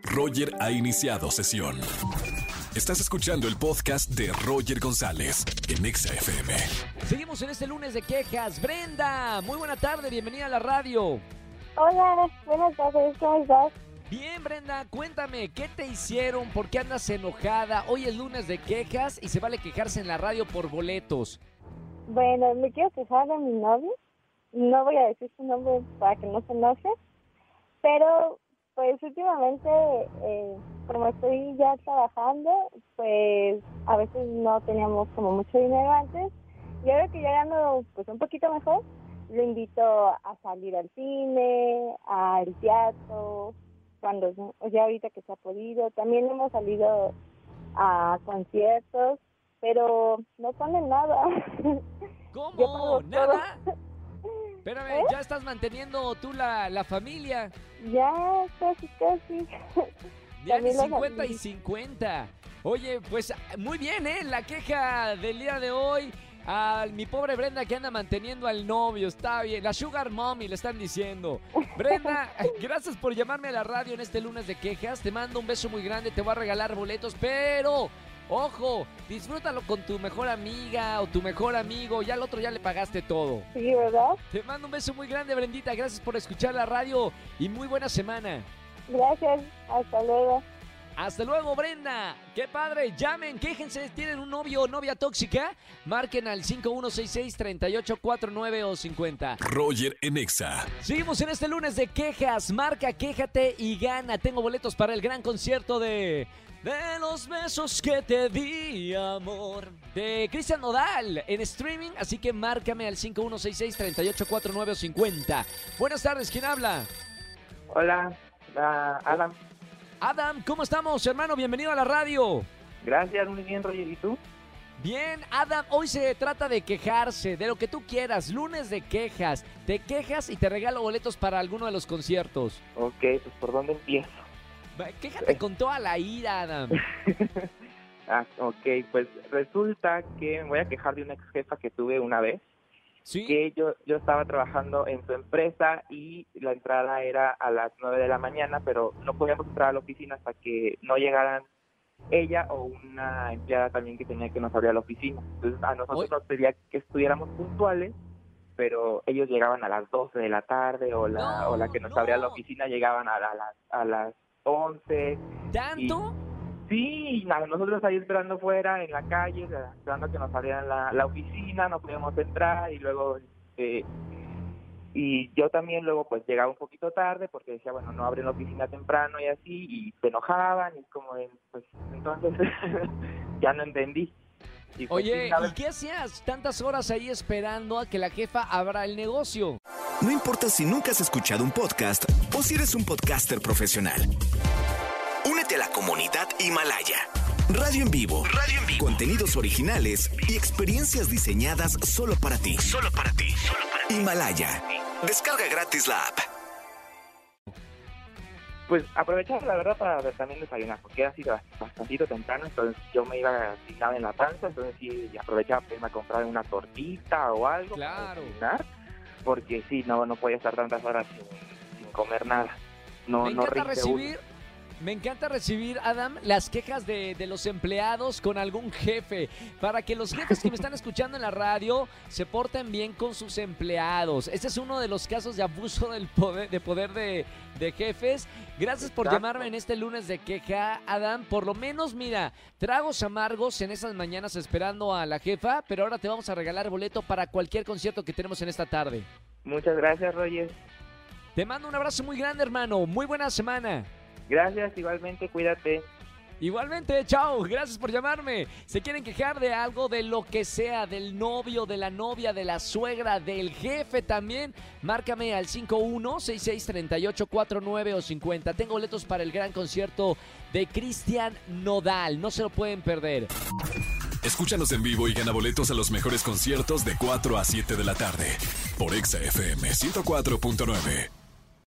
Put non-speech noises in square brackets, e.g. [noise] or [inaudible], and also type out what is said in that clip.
Roger ha iniciado sesión. Estás escuchando el podcast de Roger González en Exa FM. Seguimos en este lunes de quejas. Brenda, muy buena tarde, bienvenida a la radio. Hola, buenas tardes, ¿cómo estás? Bien, Brenda, cuéntame, ¿qué te hicieron? ¿Por qué andas enojada? Hoy es lunes de quejas y se vale quejarse en la radio por boletos. Bueno, me quiero quejar de mi novio. No voy a decir su nombre para que no se enoje, pero pues últimamente, eh, como estoy ya trabajando, pues a veces no teníamos como mucho dinero antes y ahora que ya gano pues un poquito mejor, lo invito a salir al cine, al teatro, cuando ya ahorita que se ha podido. También hemos salido a conciertos, pero no ponen nada. [laughs] ¿Cómo? ¿Nada? [laughs] Espérame, ¿Eh? ya estás manteniendo tú la, la familia. Ya, casi, casi. Ya ni También la 50 y familia. 50. Oye, pues muy bien, ¿eh? La queja del día de hoy. A mi pobre Brenda que anda manteniendo al novio, está bien. La Sugar Mommy le están diciendo. Brenda, [laughs] gracias por llamarme a la radio en este lunes de quejas. Te mando un beso muy grande, te voy a regalar boletos, pero ojo, disfrútalo con tu mejor amiga o tu mejor amigo. Ya al otro ya le pagaste todo. Sí, ¿verdad? Te mando un beso muy grande, Brendita. Gracias por escuchar la radio y muy buena semana. Gracias, hasta luego. Hasta luego, Brenda. Qué padre. Llamen, quéjense. ¿Tienen un novio o novia tóxica? Marquen al 5166-3849 o 50. Roger en Exa. Seguimos en este lunes de quejas. Marca, quéjate y gana. Tengo boletos para el gran concierto de. De los besos que te di, amor. De Cristian Nodal en streaming. Así que márcame al 5166-3849 o 50. Buenas tardes, ¿quién habla? Hola, ah, Adam. Adam, ¿cómo estamos, hermano? Bienvenido a la radio. Gracias, muy bien, Roger. ¿Y tú? Bien, Adam, hoy se trata de quejarse, de lo que tú quieras, lunes de quejas. Te quejas y te regalo boletos para alguno de los conciertos. Ok, pues ¿por dónde empiezo? Quéjate con toda la ira, Adam. [laughs] ah, ok, pues resulta que me voy a quejar de una ex jefa que tuve una vez. ¿Sí? Que yo, yo estaba trabajando en su empresa y la entrada era a las 9 de la mañana, pero no podíamos entrar a la oficina hasta que no llegaran ella o una empleada también que tenía que nos abrir la oficina. Entonces a nosotros nos pedía que estuviéramos puntuales, pero ellos llegaban a las 12 de la tarde o la, No, o la que nos abría la no. oficina llegaban a, la- a las, a las 11. ¿Tanto? Sí, nosotros ahí esperando fuera, en la calle, esperando que nos abrieran la, la oficina, no podíamos entrar y luego, este, y yo también luego pues llegaba un poquito tarde porque decía, bueno, no abren la oficina temprano y así, y se enojaban y como, pues entonces [laughs] ya no entendí. Y, pues, Oye, sí, ¿y qué hacías tantas horas ahí esperando a que la jefa abra el negocio? No importa si nunca has escuchado un podcast o si eres un podcaster profesional. La comunidad Himalaya. Radio en vivo. Radio en vivo. Contenidos originales y experiencias diseñadas solo para ti. Solo para ti. Himalaya. Descarga gratis la app. pues aprovechaba la verdad para también desayunar, porque era así bastante temprano, entonces yo me iba asignada en la panza, entonces sí aprovechaba para irme a comprar una tortita o algo para Claro. desayunar, porque sí, no, no podía estar tantas horas sin, sin comer nada. No, me no encanta rinde recibir, me encanta recibir, Adam, las quejas de, de los empleados con algún jefe. Para que los jefes que me están escuchando en la radio se porten bien con sus empleados. Este es uno de los casos de abuso del poder, de poder de, de jefes. Gracias por Exacto. llamarme en este lunes de queja, Adam. Por lo menos, mira, tragos amargos en esas mañanas esperando a la jefa, pero ahora te vamos a regalar boleto para cualquier concierto que tenemos en esta tarde. Muchas gracias, Roger. Te mando un abrazo muy grande, hermano. Muy buena semana. Gracias, igualmente, cuídate. Igualmente, chao, gracias por llamarme. ¿Se quieren quejar de algo, de lo que sea, del novio, de la novia, de la suegra, del jefe también? Márcame al 51663849 o 50. Tengo boletos para el gran concierto de Cristian Nodal. No se lo pueden perder. Escúchanos en vivo y gana boletos a los mejores conciertos de 4 a 7 de la tarde por Exa FM 104.9.